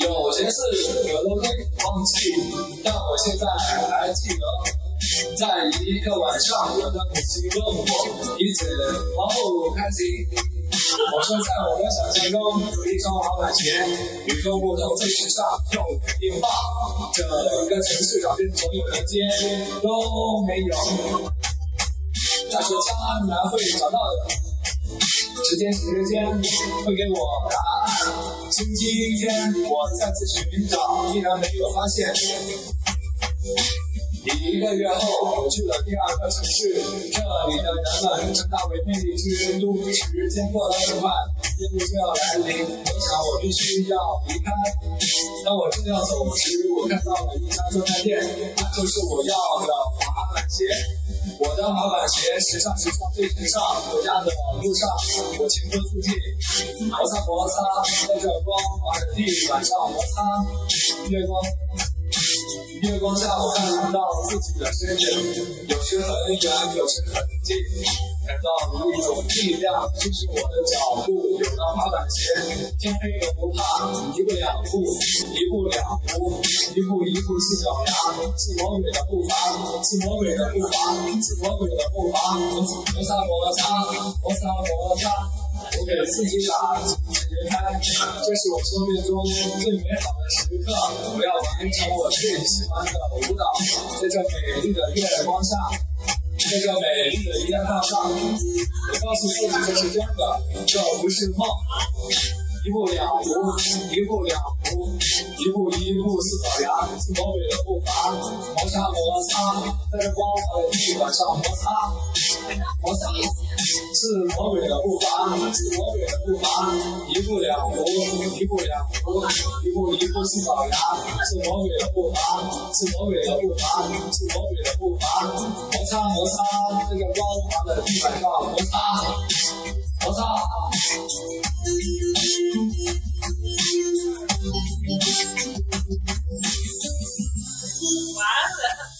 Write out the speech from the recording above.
有些事我都可以忘记，但我现在还记得，在一个晚上，我的母亲问我，一直往后开心。我说，在我的想象中，有一双滑板鞋，与众不同，最时尚又硬棒，整个城市上边所有的街都没有。他说，将来会找到的。时间，时间会给我答案。星期天，我再次寻找，依然没有发现。一个月后，我去了第二个城市，这里的人们称它为魅力之都。时间过得很快，夜幕就要来临，我想我必须要离开。当我正要走时，我看到了一家专卖店，那就是我要的滑板鞋。我的滑板鞋时尚时尚最时尚，回家的路上我情不自禁摩擦摩擦，在这光滑的地板上摩擦，月光月光下我看到自己的身影，有时很远，有时很近。感到一种力量，支持我的脚步。有了滑板鞋，天黑了不怕。一步两步，一步两步，一步一步是脚丫，是魔鬼的步伐，是魔鬼的步伐，是魔鬼的步伐。摩擦摩擦，摩擦摩擦，给自己打节拍。这是我生命中最美好的时刻，我要完成我最喜欢的舞蹈，在这美丽的月光下。在这美丽的一大大厦，我告诉自己这是真的，这不是梦。一步两步，一步两步，一步一步似爪牙，是魔鬼的步伐，摩擦摩擦，在这光滑的地板上摩擦，摩擦是魔鬼的步伐，是魔鬼的步伐，一步两步，一步两步，一步一步是爪牙，是魔鬼的步伐，是魔鬼的步伐，是魔鬼的步伐。摩擦摩擦，这个光滑的地板上摩擦，摩擦。完了。